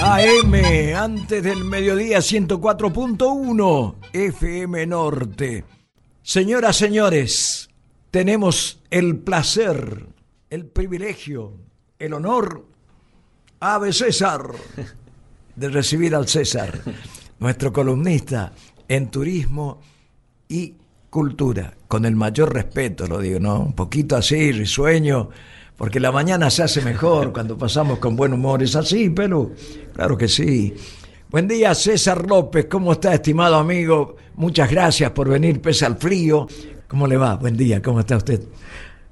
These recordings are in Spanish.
AM, antes del mediodía 104.1 FM Norte. Señoras, señores, tenemos el placer, el privilegio, el honor, Ave César, de recibir al César, nuestro columnista en turismo y cultura, con el mayor respeto, lo digo, ¿no? Un poquito así, risueño, porque la mañana se hace mejor cuando pasamos con buen humor. ¿Es así, pero Claro que sí. Buen día, César López. ¿Cómo está, estimado amigo? Muchas gracias por venir, pese al frío. ¿Cómo le va? Buen día, ¿cómo está usted?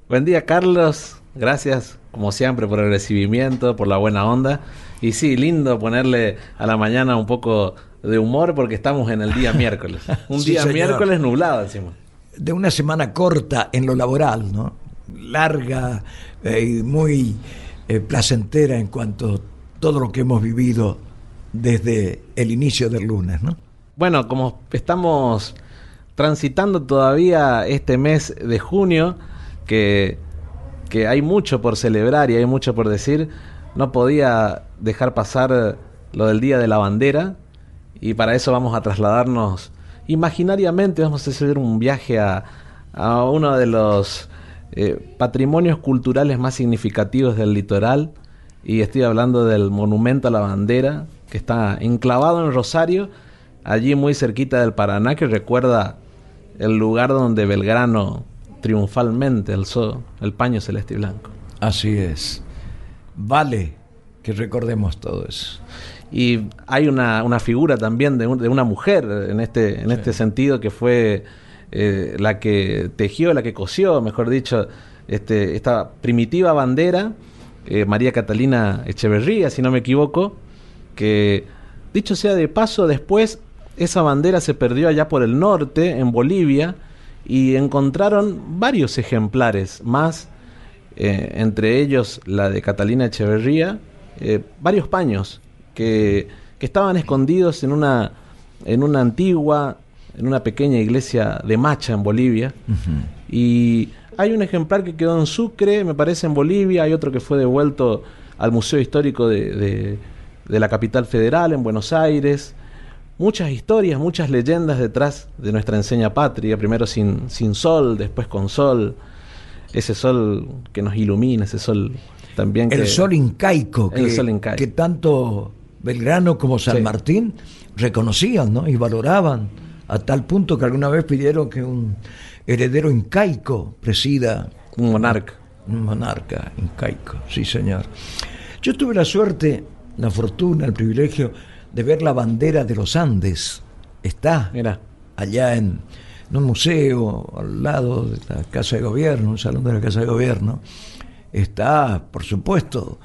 Buen día, Carlos. Gracias, como siempre, por el recibimiento, por la buena onda. Y sí, lindo ponerle a la mañana un poco de humor porque estamos en el día miércoles. Un día miércoles nublado encima. De una semana corta en lo laboral, ¿no? larga eh, y muy eh, placentera en cuanto a todo lo que hemos vivido desde el inicio del lunes, ¿no? Bueno, como estamos transitando todavía este mes de junio, que, que hay mucho por celebrar y hay mucho por decir, no podía dejar pasar lo del Día de la Bandera y para eso vamos a trasladarnos imaginariamente, vamos a hacer un viaje a, a uno de los eh, patrimonios culturales más significativos del litoral y estoy hablando del monumento a la bandera que está enclavado en Rosario, allí muy cerquita del Paraná, que recuerda el lugar donde Belgrano triunfalmente alzó el paño celeste y blanco. Así es. Vale que recordemos todo eso. Y hay una, una figura también de, de, una mujer en este, en este sentido que fue eh, la que tejió, la que cosió, mejor dicho, este, esta primitiva bandera, eh, María Catalina Echeverría, si no me equivoco, que dicho sea de paso, después esa bandera se perdió allá por el norte, en Bolivia, y encontraron varios ejemplares más, eh, entre ellos la de Catalina Echeverría, varios paños que, que estaban escondidos en una, en una antigua en una pequeña iglesia de Macha en Bolivia. Y hay un ejemplar que quedó en Sucre, me parece en Bolivia, hay otro que fue devuelto al Museo Histórico de, de, la capital federal, en Buenos Aires. Muchas historias, muchas leyendas detrás de nuestra enseña patria, primero sin, sin sol, después con sol, ese sol que nos ilumina, ese sol también El sol incaico, que, sol que tanto Belgrano como San Martín reconocían ¿no? y valoraban a tal punto que alguna vez pidieron que un heredero incaico presida. Un monarca. Un monarca incaico, sí señor. Yo tuve la suerte, la fortuna, el privilegio de ver la bandera de los Andes. Está Mira. allá en, un museo al lado de la Casa de Gobierno, un salón de la Casa de Gobierno. Está, por supuesto,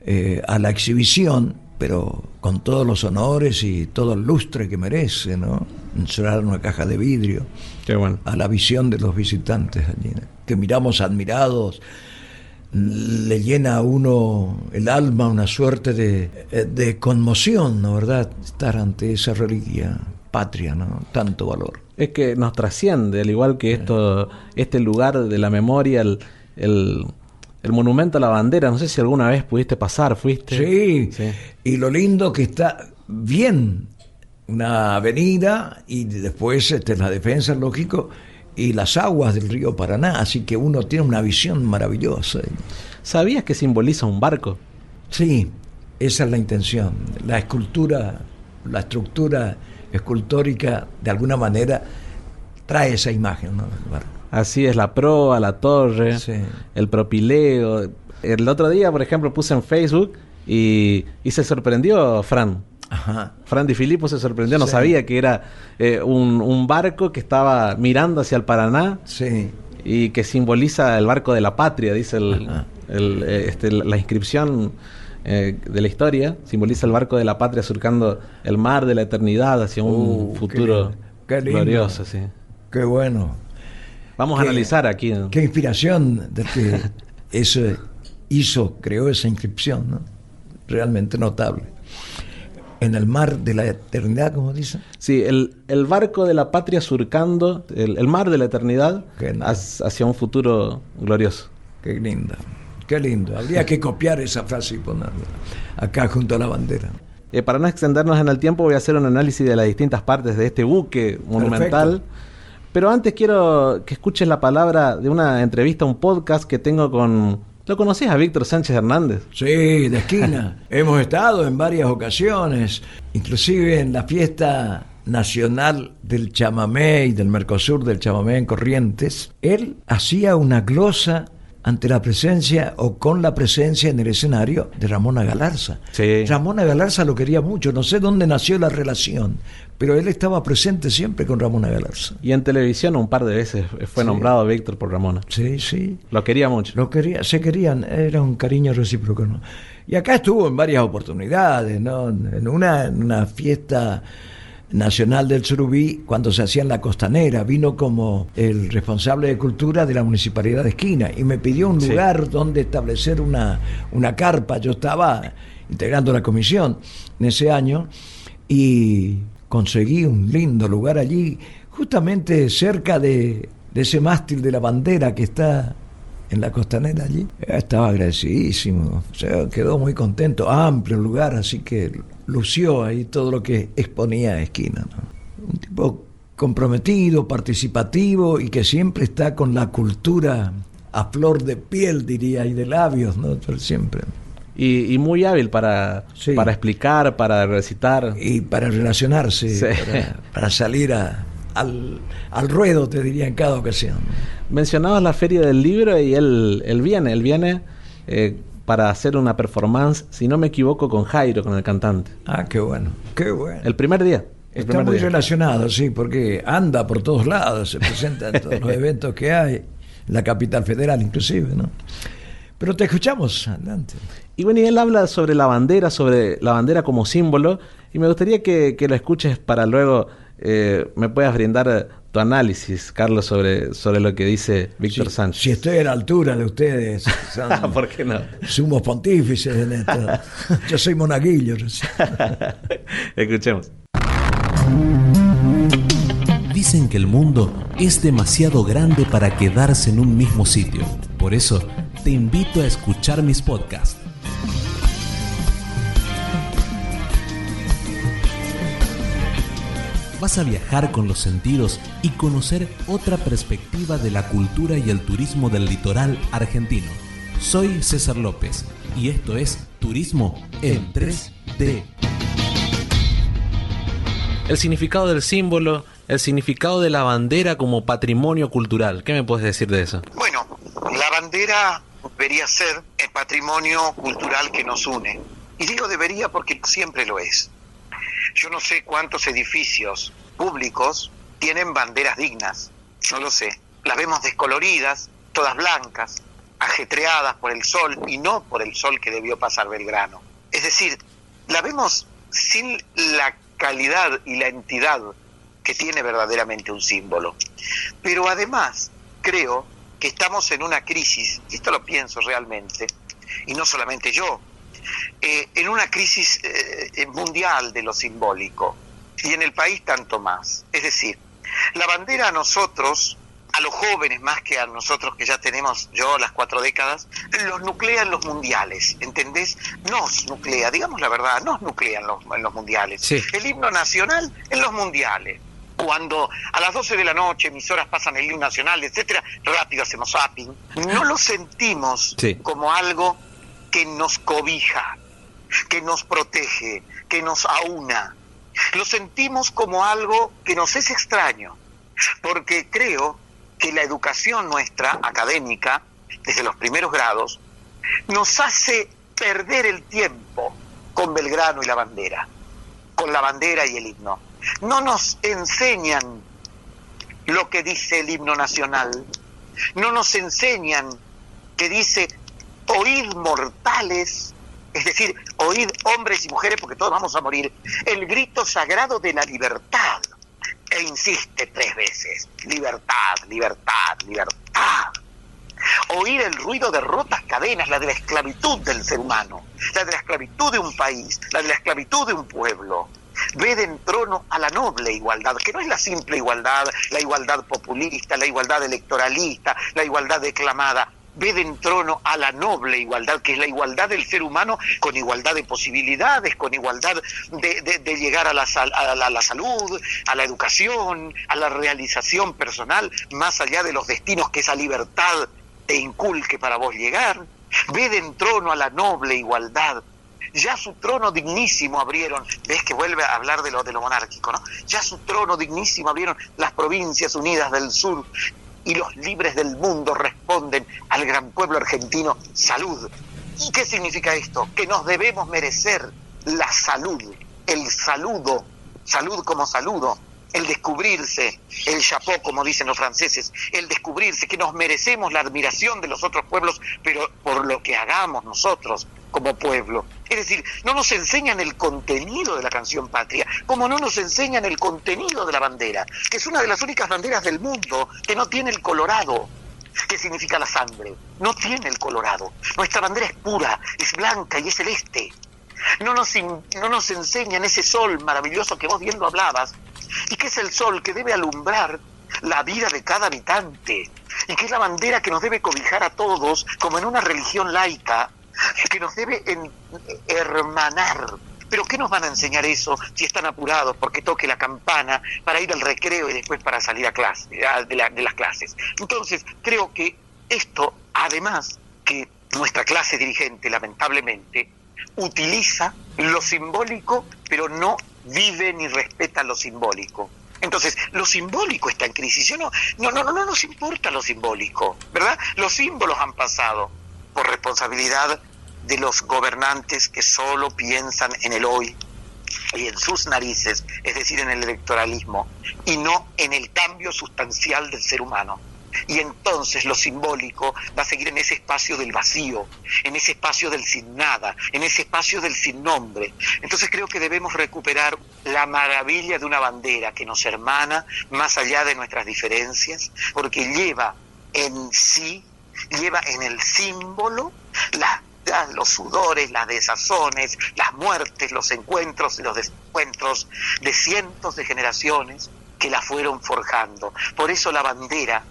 eh, a la exhibición pero con todos los honores y todo el lustre que merece, ¿no? Encerrar una caja de vidrio. Qué bueno. A la visión de los visitantes allí, que miramos admirados, le llena a uno el alma una suerte de, de conmoción, ¿no verdad? Estar ante esa reliquia patria, ¿no? Tanto valor. Es que nos trasciende, al igual que esto, este lugar de la memoria, el, el el monumento a la bandera, no sé si alguna vez pudiste pasar, fuiste. Sí, y lo lindo que está bien, una avenida y después este, la defensa, lógico, y las aguas del río Paraná, así que uno tiene una visión maravillosa. ¿Sabías que simboliza un barco? Sí, esa es la intención. La escultura, la estructura escultórica, de alguna manera, trae esa imagen ¿no? barco. Así es, la proa, la torre, el propileo. El otro día, por ejemplo, puse en Facebook y, se sorprendió Fran. Ajá. Fran Di Filippo se sorprendió, no sabía que era eh, un, barco que estaba mirando hacia el Paraná sí. y que simboliza el barco de la patria, dice el, eh, este, la inscripción eh, de la historia, simboliza el barco de la patria surcando el mar de la eternidad hacia un uh, futuro glorioso. Sí. Qué bueno. Vamos a analizar aquí. Qué inspiración de que eso hizo, creó esa inscripción, ¿no? Realmente notable. en el mar de la eternidad, como dicen. Sí, el, el barco de la patria surcando el, el mar de la eternidad hacia un futuro glorioso. Qué linda, qué lindo. Habría que copiar esa frase y ponerla acá junto a la bandera. Eh, para no extendernos en el tiempo, voy a hacer un análisis de las distintas partes de este buque monumental. Pero antes quiero que escuches la palabra de una entrevista, un podcast que tengo con ¿Lo conocías a Víctor Sánchez Hernández? Sí, de esquina. Hemos estado en varias ocasiones, inclusive en la fiesta nacional del chamamé y del Mercosur del chamamé en Corrientes. Él hacía una glosa ante la presencia o con la presencia en el escenario de Ramona Galarza. Sí. Ramona Galarza lo quería mucho, no sé dónde nació la relación, pero él estaba presente siempre con Ramona Galarza. Y en televisión un par de veces fue nombrado Víctor por Ramona. Sí, sí. Lo quería mucho. Lo quería, se querían, era un cariño recíproco. ¿no? Y acá estuvo en varias oportunidades, ¿no? En una, en una fiesta nacional del Surubí cuando se hacía en la costanera. Vino como el responsable de cultura de la municipalidad de Esquina y me pidió un lugar donde establecer una, una carpa. Yo estaba integrando la comisión en ese año y conseguí un lindo lugar allí, justamente cerca de, ese mástil de la bandera que está en la costanera allí. Estaba agradecidísimo, o quedó muy contento, amplio lugar, así que lució ahí todo lo que exponía a esquina. Un tipo comprometido, participativo y que siempre está con la cultura a flor de piel, diría, y de labios, ¿no? siempre y, muy hábil para, para explicar, para recitar. Y para relacionarse, para, salir al, al, ruedo, te diría, en cada ocasión. Mencionabas la feria del libro y él, él viene, él viene eh, para hacer una performance, si no me equivoco, con Jairo, con el cantante. Ah, qué bueno, qué bueno. El primer día. Está muy relacionado, sí, porque anda por todos lados, se presenta en todos los eventos que hay, la capital federal inclusive, ¿no? Pero te escuchamos, adelante. Y bueno, y él habla sobre la bandera, sobre la bandera como símbolo, y me gustaría que, lo escuches para luego eh, me puedas brindar tu análisis, Carlos, sobre, sobre lo que dice Víctor Sánchez. Si estoy a la altura de ustedes, ¿por qué no? Somos pontífices en esto. Yo soy monaguillo. Escuchemos. Dicen que el mundo es demasiado grande para quedarse en un mismo sitio. Por eso te invito a escuchar mis podcasts. Vas a viajar con los sentidos y conocer otra perspectiva de la cultura y el turismo del litoral argentino. Soy César López y esto es Turismo en 3D. El significado del símbolo, el significado de la bandera como patrimonio cultural. ¿Qué me puedes decir de eso? Bueno, la bandera debería ser el patrimonio cultural que nos une. Y digo debería porque siempre lo es. Yo no sé cuántos edificios públicos tienen banderas dignas, no lo sé. Las vemos descoloridas, todas blancas, ajetreadas por el sol y no por el sol que debió pasar Belgrano. Es decir, la vemos sin la calidad y la entidad que tiene verdaderamente un símbolo. Pero además, creo que estamos en una crisis, y esto lo pienso realmente, y no solamente yo, eh, en una crisis eh, mundial de lo simbólico, y en el país tanto más. Es decir, la bandera a nosotros, a los jóvenes más que a nosotros que ya tenemos, yo las cuatro décadas, los nuclea en los mundiales, ¿entendés? Nos nuclea, digamos la verdad, nos nuclea en los, en los mundiales. El himno nacional en los mundiales cuando a las 12 de la noche mis horas pasan el himno nacional, etcétera, rápido hacemos zapping, no lo sentimos como algo que nos cobija, que nos protege, que nos aúna. Lo sentimos como algo que nos es extraño, porque creo que la educación nuestra académica, desde los primeros grados, nos hace perder el tiempo con Belgrano y la bandera, con la bandera y el himno no nos enseñan lo que dice el himno nacional, no nos enseñan que dice, oíd mortales, es decir, oíd hombres y mujeres, porque todos vamos a morir, el grito sagrado de la libertad. E insiste tres veces, libertad, libertad, libertad. oír el ruido de rotas cadenas, la de la esclavitud del ser humano, la de la esclavitud de un país, la de la esclavitud de un pueblo. Ved en trono a la noble igualdad, que no es la simple igualdad, la igualdad populista, la igualdad electoralista, la igualdad declamada, ve en trono a la noble igualdad, que es la igualdad del ser humano con igualdad de posibilidades, con igualdad de, llegar a la, salud, a la educación, a la realización personal, más allá de los destinos que esa libertad te inculque para vos llegar. Ve en trono a la noble igualdad, ya su trono dignísimo abrieron, ves que vuelve a hablar de de lo monárquico, ¿no? Ya su trono dignísimo abrieron las provincias unidas del sur, y los libres del mundo responden al gran pueblo argentino, salud. ¿Y qué significa esto? Que nos debemos merecer la salud, el saludo, salud como saludo, el descubrirse, el chapeau, como dicen los franceses, el descubrirse, que nos merecemos la admiración de los otros pueblos, pero por lo que hagamos nosotros como pueblo. Es decir, no nos enseñan el contenido de la canción patria, como no nos enseñan el contenido de la bandera, que es una de las únicas banderas del mundo que no tiene el colorado. ¿Qué significa la sangre? No tiene el colorado. Nuestra bandera es pura, es blanca y es celeste. No nos, no nos enseñan ese sol maravilloso que vos viendo hablabas, y que es el sol que debe alumbrar la vida de cada habitante, y que es la bandera que nos debe cobijar a todos, como en una religión laica, que nos debe hermanar. Pero ¿qué nos van a enseñar eso si están apurados porque toque la campana para ir al recreo y después para salir a clase, de, de las clases? Entonces, creo que esto, además, que nuestra clase dirigente, lamentablemente, utiliza lo simbólico, pero no vive ni respeta lo simbólico. Entonces, lo simbólico está en crisis. Yo no, no, no, no nos importa lo simbólico, ¿verdad? Los símbolos han pasado por responsabilidad de los gobernantes que solo piensan en el hoy y en sus narices, es decir, en el electoralismo, y no en el cambio sustancial del ser humano. Y entonces lo simbólico va a seguir en ese espacio del vacío, en ese espacio del sin nada, en ese espacio del sin nombre. Entonces creo que debemos recuperar la maravilla de una bandera que nos hermana más allá de nuestras diferencias, porque lleva en sí, lleva en el símbolo los sudores, las desazones, las muertes, los encuentros y los desencuentros de cientos de generaciones que la fueron forjando. Por eso la bandera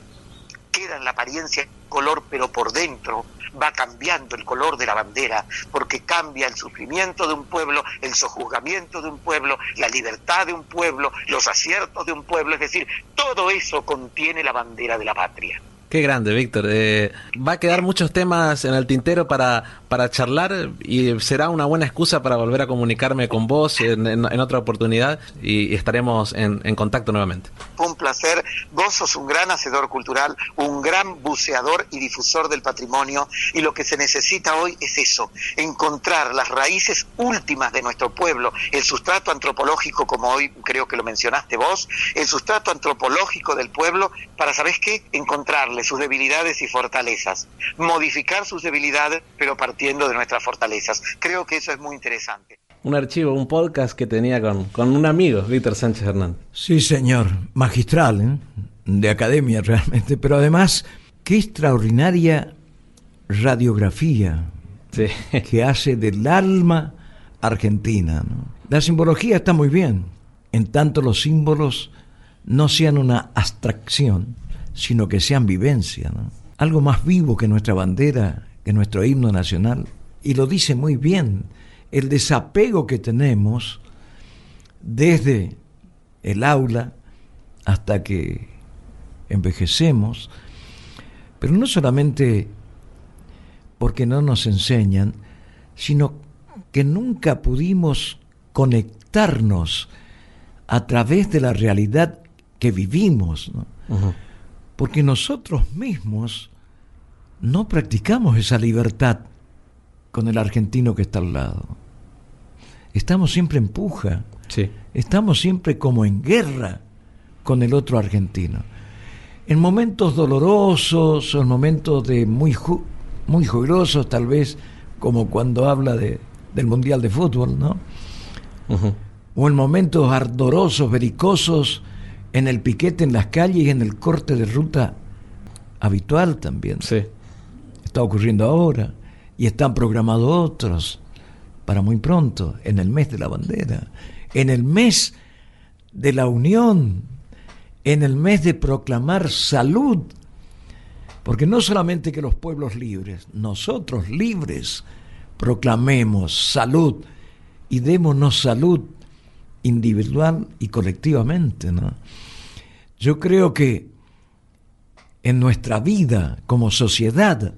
queda en la apariencia color, pero por dentro va cambiando el color de la bandera, porque cambia el sufrimiento de un pueblo, el sojuzgamiento de un pueblo, la libertad de un pueblo, los aciertos de un pueblo, es decir, todo eso contiene la bandera de la patria. Qué grande, Víctor. Eh, va a quedar muchos temas en el tintero para, para charlar y será una buena excusa para volver a comunicarme con vos en, otra oportunidad y, estaremos en, en, contacto nuevamente. Un placer. Vos sos un gran hacedor cultural, un gran buceador y difusor del patrimonio y lo que se necesita hoy es eso, encontrar las raíces últimas de nuestro pueblo, el sustrato antropológico, como hoy creo que lo mencionaste vos, el sustrato antropológico del pueblo para, ¿sabés qué? Encontrarle sus debilidades y fortalezas, modificar sus debilidades, pero partiendo de nuestras fortalezas. Creo que eso es muy interesante. Un archivo, un podcast que tenía con, con un amigo, Víctor Sánchez Hernán. Sí, señor, magistral, ¿eh? de academia realmente, pero además, qué extraordinaria radiografía que hace del alma argentina. La simbología está muy bien, en tanto los símbolos no sean una abstracción, sino que sean vivencia, algo más vivo que nuestra bandera, que nuestro himno nacional. Y lo dice muy bien, el desapego que tenemos desde el aula hasta que envejecemos, pero no solamente porque no nos enseñan, sino que nunca pudimos conectarnos a través de la realidad que vivimos. ¿no? porque nosotros mismos no practicamos esa libertad con el argentino que está al lado. Estamos siempre en puja, estamos siempre como en guerra con el otro argentino. En momentos dolorosos o en momentos de muy, muy jubilosos, tal vez como cuando habla de, del Mundial de Fútbol, ¿no? O en momentos ardorosos, belicosos, en el piquete en las calles y en el corte de ruta habitual también. Sí. Está ocurriendo ahora y están programados otros para muy pronto, en el mes de la bandera, en el mes de la unión, en el mes de proclamar salud. Porque no solamente que los pueblos libres, nosotros libres proclamemos salud y démonos salud individual y colectivamente. ¿no? Yo creo que en nuestra vida como sociedad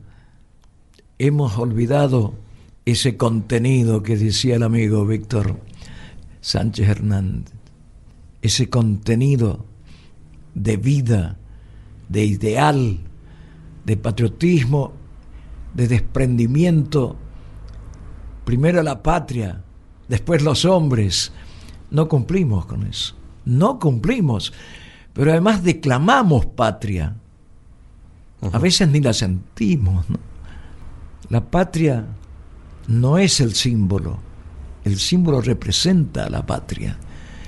hemos olvidado ese contenido que decía el amigo Víctor Sánchez Hernández, ese contenido de vida, de ideal, de patriotismo, de desprendimiento, primero la patria, después los hombres. No cumplimos con eso, no cumplimos, pero además declamamos patria. A veces ni la sentimos. La patria no es el símbolo, el símbolo representa a la patria.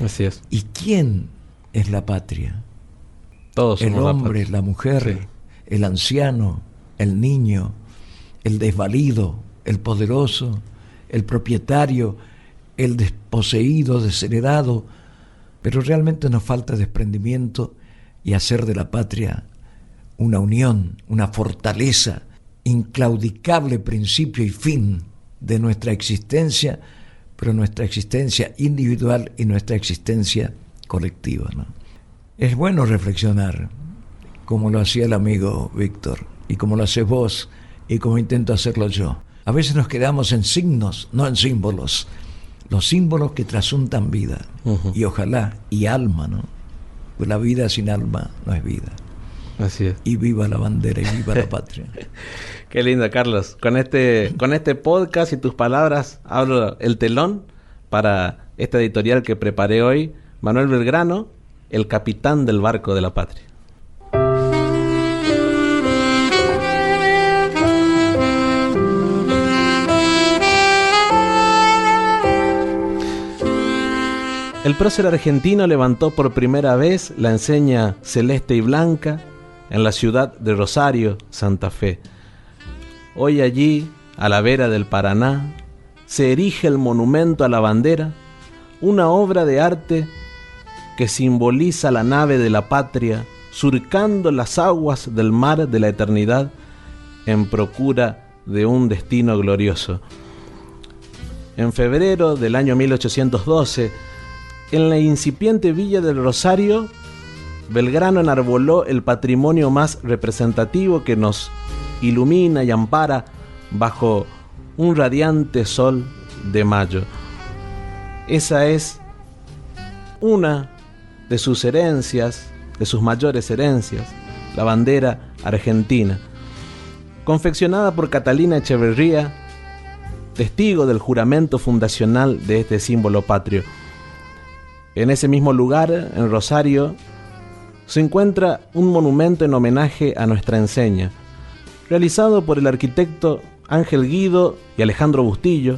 Así es. ¿Y quién es la patria? Todos el la hombre, la, mujer, el anciano, el niño, el desvalido, el poderoso, el propietario, el desposeído, desheredado. Pero realmente nos falta desprendimiento y hacer de la patria una unión, una fortaleza, inclaudicable principio y fin de nuestra existencia, pero nuestra existencia individual y nuestra existencia colectiva. ¿no? Es bueno reflexionar, como lo hacía el amigo Víctor, y como lo haces vos, y como intento hacerlo yo. A veces nos quedamos en signos, no en símbolos. Los símbolos que trasuntan vida, y ojalá, y alma, ¿no? Pues la vida sin alma no es vida. Así es. Y viva la bandera y viva la patria. Qué lindo, Carlos. Con este, con este podcast y tus palabras abro el telón para esta editorial que preparé hoy. Manuel Belgrano, el capitán del barco de la patria. El prócer argentino levantó por primera vez la enseña celeste y blanca en la ciudad de Rosario, Santa Fe. Hoy allí, a la vera del Paraná, se erige el monumento a la bandera, una obra de arte que simboliza la nave de la patria surcando las aguas del mar de la eternidad en procura de un destino glorioso. En febrero del año 1812, en la incipiente villa del Rosario, Belgrano enarboló el patrimonio más representativo que nos ilumina y ampara bajo un radiante sol de mayo. Esa es una de sus herencias, de sus mayores herencias, la bandera argentina, confeccionada por Catalina Echeverría, testigo del juramento fundacional de este símbolo patrio. En ese mismo lugar, en Rosario, se encuentra un monumento en homenaje a nuestra enseña, realizado por el arquitecto Ángel Guido y Alejandro Bustillo,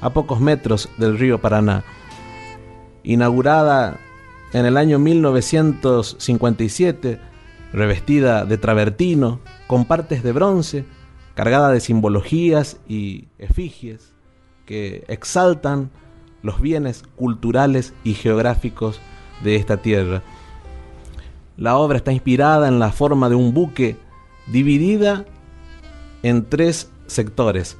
a pocos metros del río Paraná. Inaugurada en el año 1957, revestida de travertino, con partes de bronce, cargada de simbologías y efigies que exaltan los bienes culturales y geográficos de esta tierra. La obra está inspirada en la forma de un buque dividida en tres sectores,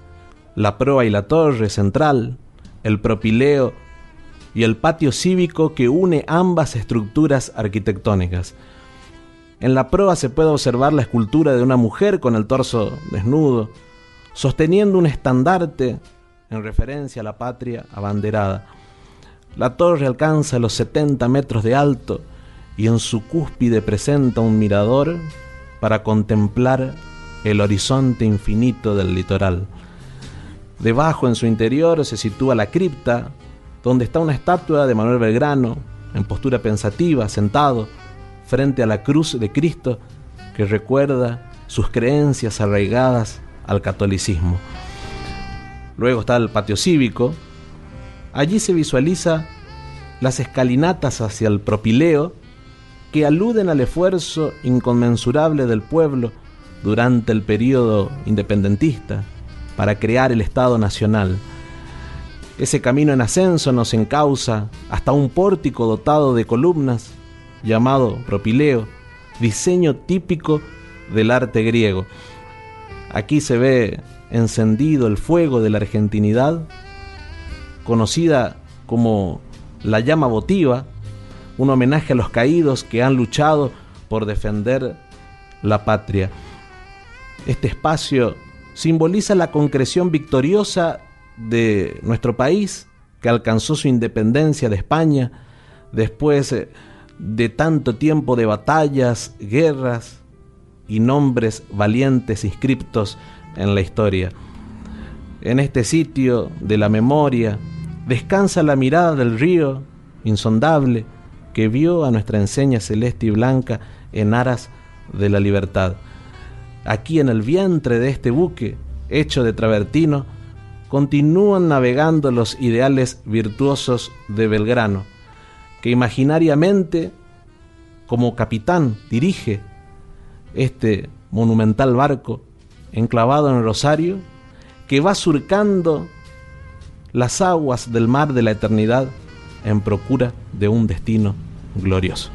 la proa y la torre central, el propileo y el patio cívico que une ambas estructuras arquitectónicas. En la proa se puede observar la escultura de una mujer con el torso desnudo, sosteniendo un estandarte en referencia a la patria abanderada. La torre alcanza los 70 metros de alto y en su cúspide presenta un mirador para contemplar el horizonte infinito del litoral. Debajo en su interior se sitúa la cripta, donde está una estatua de Manuel Belgrano, en postura pensativa, sentado, frente a la cruz de Cristo, que recuerda sus creencias arraigadas al catolicismo. Luego está el patio cívico. Allí se visualiza las escalinatas hacia el propileo que aluden al esfuerzo inconmensurable del pueblo durante el periodo independentista para crear el Estado Nacional. Ese camino en ascenso nos encausa hasta un pórtico dotado de columnas llamado propileo, diseño típico del arte griego. Aquí se ve encendido el fuego de la argentinidad, conocida como la llama votiva, un homenaje a los caídos que han luchado por defender la patria. Este espacio simboliza la concreción victoriosa de nuestro país, que alcanzó su independencia de España después eh, de tanto tiempo de batallas, guerras y nombres valientes inscriptos en la historia. En este sitio de la memoria descansa la mirada del río insondable que vio a nuestra enseña celeste y blanca en aras de la libertad. Aquí en el vientre de este buque, hecho de travertino, continúan navegando los ideales virtuosos de Belgrano, que imaginariamente, como capitán, dirige este monumental barco enclavado en el Rosario, que va surcando las aguas del mar de la eternidad en procura de un destino glorioso.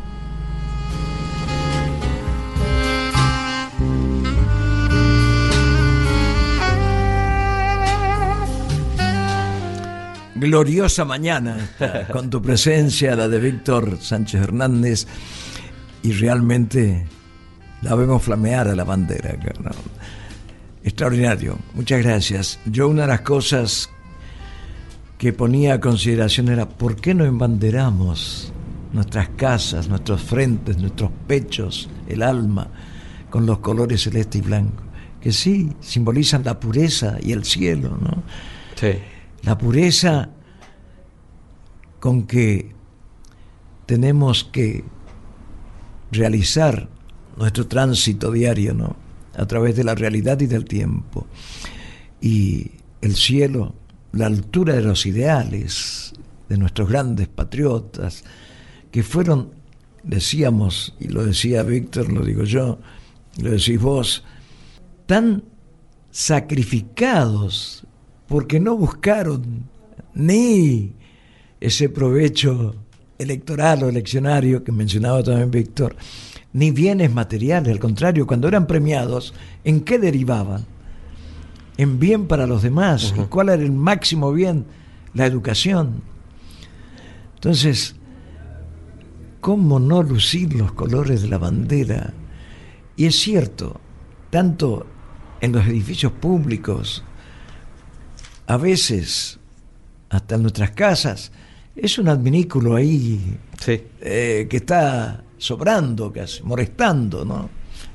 gloriosa mañana con tu presencia, la de Víctor Sánchez Hernández, y realmente la vemos flamear a la bandera. Extraordinario, muchas gracias. Yo una de las cosas que ponía a consideración era, ¿por qué no embanderamos nuestras casas, nuestros frentes, nuestros pechos, el alma, con los colores celeste y blanco? Que sí, simbolizan la pureza y el cielo, ¿no? Sí. La pureza con que tenemos que realizar nuestro tránsito diario, ¿no? A través de la realidad y del tiempo. Y el cielo, la altura de los ideales de nuestros grandes patriotas, que fueron, decíamos, y lo decía Víctor, lo digo yo, lo decís vos, tan sacrificados porque no buscaron ni ese provecho electoral o eleccionario que mencionaba también Víctor, ni bienes materiales, al contrario, cuando eran premiados, ¿en qué derivaban? En bien para los demás. ¿Y cuál era el máximo bien? La educación. Entonces, ¿cómo no lucir los colores de la bandera? Y es cierto, tanto en los edificios públicos, a veces hasta en nuestras casas, es un adminículo ahí eh, que está sobrando casi, molestando, ¿no?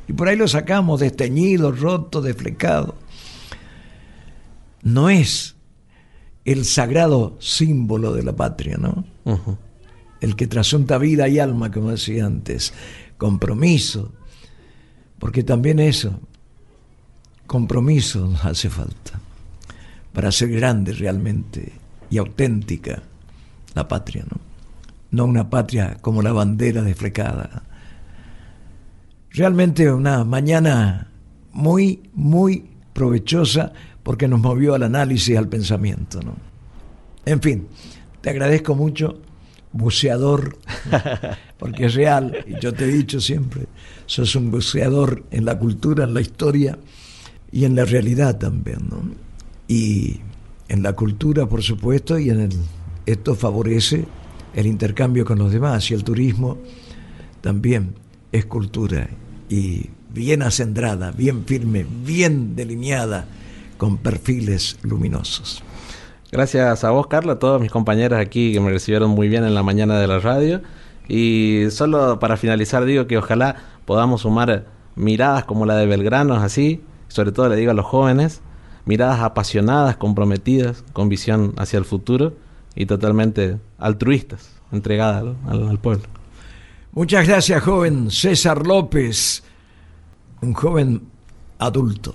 Y por ahí lo sacamos desteñido, roto, desflecado. No es el sagrado símbolo de la patria, ¿no? El que trasunta vida y alma, como decía antes, compromiso, porque también eso, compromiso nos hace falta para ser grande realmente y auténtica la patria, ¿no? No una patria como la bandera desflecada. Realmente una mañana muy, muy provechosa porque nos movió al análisis, al pensamiento, ¿no? En fin, te agradezco mucho, buceador, porque es real, y yo te he dicho siempre, sos un buceador en la cultura, en la historia y en la realidad también, ¿no? Y en la cultura, por supuesto, y en el, esto favorece el intercambio con los demás y el turismo también es cultura y bien acendrada, bien firme, bien delineada, con perfiles luminosos. Gracias a vos, Carla, a todos mis compañeros aquí que me recibieron muy bien en la mañana de la radio. Y solo para finalizar digo que ojalá podamos sumar miradas como la de Belgrano, así, sobre todo le digo a los jóvenes, miradas apasionadas, comprometidas, con visión hacia el futuro y totalmente altruistas, entregadas al, pueblo. Muchas gracias, joven César López, un joven adulto.